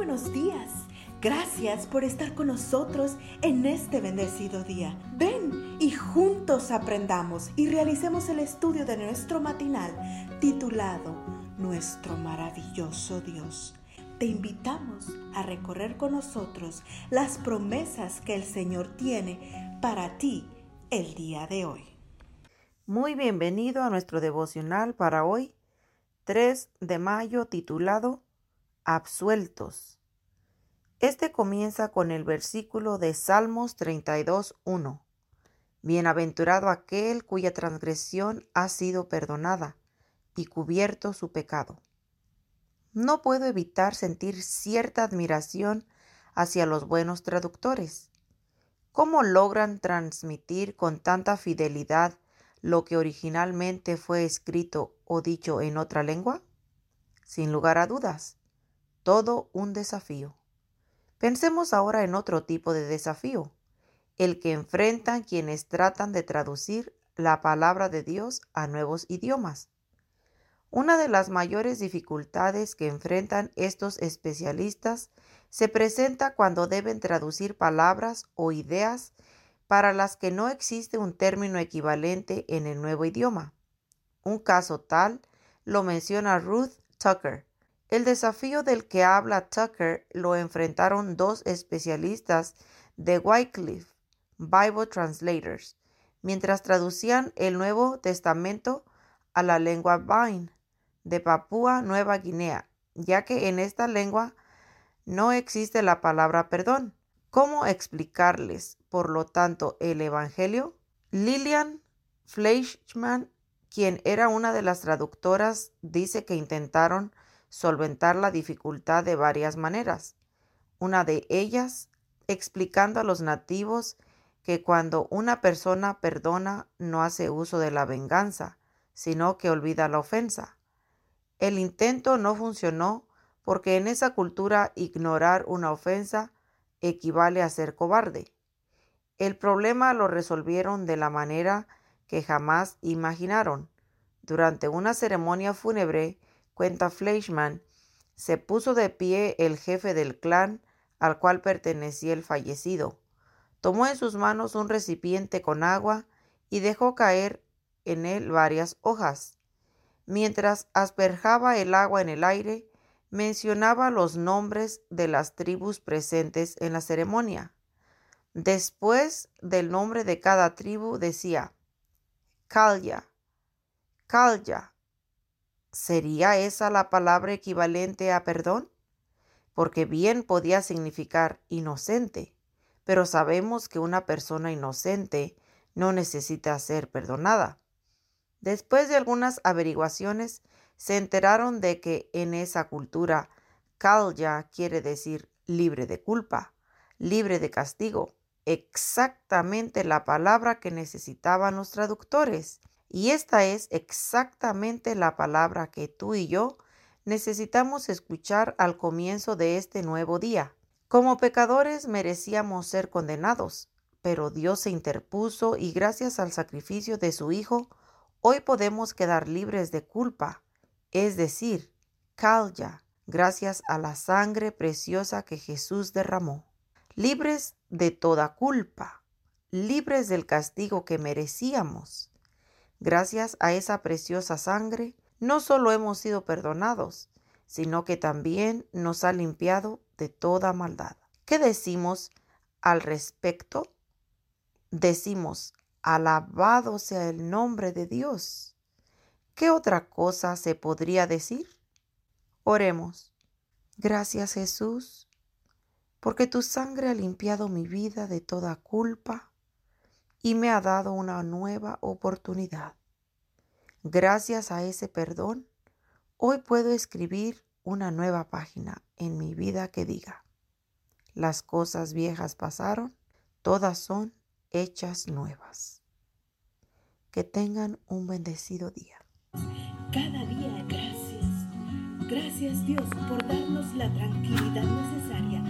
buenos días. Gracias por estar con nosotros en este bendecido día. Ven y juntos aprendamos y realicemos el estudio de nuestro matinal titulado Nuestro maravilloso Dios. Te invitamos a recorrer con nosotros las promesas que el Señor tiene para ti el día de hoy. Muy bienvenido a nuestro devocional para hoy, 3 de mayo, titulado Absueltos. Este comienza con el versículo de Salmos 32.1. Bienaventurado aquel cuya transgresión ha sido perdonada y cubierto su pecado. No puedo evitar sentir cierta admiración hacia los buenos traductores. ¿Cómo logran transmitir con tanta fidelidad lo que originalmente fue escrito o dicho en otra lengua? Sin lugar a dudas, todo un desafío. Pensemos ahora en otro tipo de desafío, el que enfrentan quienes tratan de traducir la palabra de Dios a nuevos idiomas. Una de las mayores dificultades que enfrentan estos especialistas se presenta cuando deben traducir palabras o ideas para las que no existe un término equivalente en el nuevo idioma. Un caso tal lo menciona Ruth Tucker, el desafío del que habla Tucker lo enfrentaron dos especialistas de Wycliffe, Bible Translators, mientras traducían el Nuevo Testamento a la lengua Vine de Papúa Nueva Guinea, ya que en esta lengua no existe la palabra perdón. ¿Cómo explicarles, por lo tanto, el Evangelio? Lillian Fleischmann, quien era una de las traductoras, dice que intentaron solventar la dificultad de varias maneras. Una de ellas, explicando a los nativos que cuando una persona perdona no hace uso de la venganza, sino que olvida la ofensa. El intento no funcionó porque en esa cultura ignorar una ofensa equivale a ser cobarde. El problema lo resolvieron de la manera que jamás imaginaron. Durante una ceremonia fúnebre, cuenta Fleischmann, se puso de pie el jefe del clan al cual pertenecía el fallecido. Tomó en sus manos un recipiente con agua y dejó caer en él varias hojas. Mientras asperjaba el agua en el aire, mencionaba los nombres de las tribus presentes en la ceremonia. Después del nombre de cada tribu decía Kalya, Kalya, ¿Sería esa la palabra equivalente a perdón? Porque bien podía significar inocente, pero sabemos que una persona inocente no necesita ser perdonada. Después de algunas averiguaciones, se enteraron de que en esa cultura kalya quiere decir libre de culpa, libre de castigo, exactamente la palabra que necesitaban los traductores. Y esta es exactamente la palabra que tú y yo necesitamos escuchar al comienzo de este nuevo día. Como pecadores merecíamos ser condenados, pero Dios se interpuso y gracias al sacrificio de su Hijo, hoy podemos quedar libres de culpa, es decir, calya, gracias a la sangre preciosa que Jesús derramó. Libres de toda culpa, libres del castigo que merecíamos. Gracias a esa preciosa sangre, no solo hemos sido perdonados, sino que también nos ha limpiado de toda maldad. ¿Qué decimos al respecto? Decimos, alabado sea el nombre de Dios. ¿Qué otra cosa se podría decir? Oremos. Gracias Jesús, porque tu sangre ha limpiado mi vida de toda culpa y me ha dado una nueva oportunidad. Gracias a ese perdón, hoy puedo escribir una nueva página en mi vida que diga, las cosas viejas pasaron, todas son hechas nuevas. Que tengan un bendecido día. Cada día gracias. Gracias Dios por darnos la tranquilidad necesaria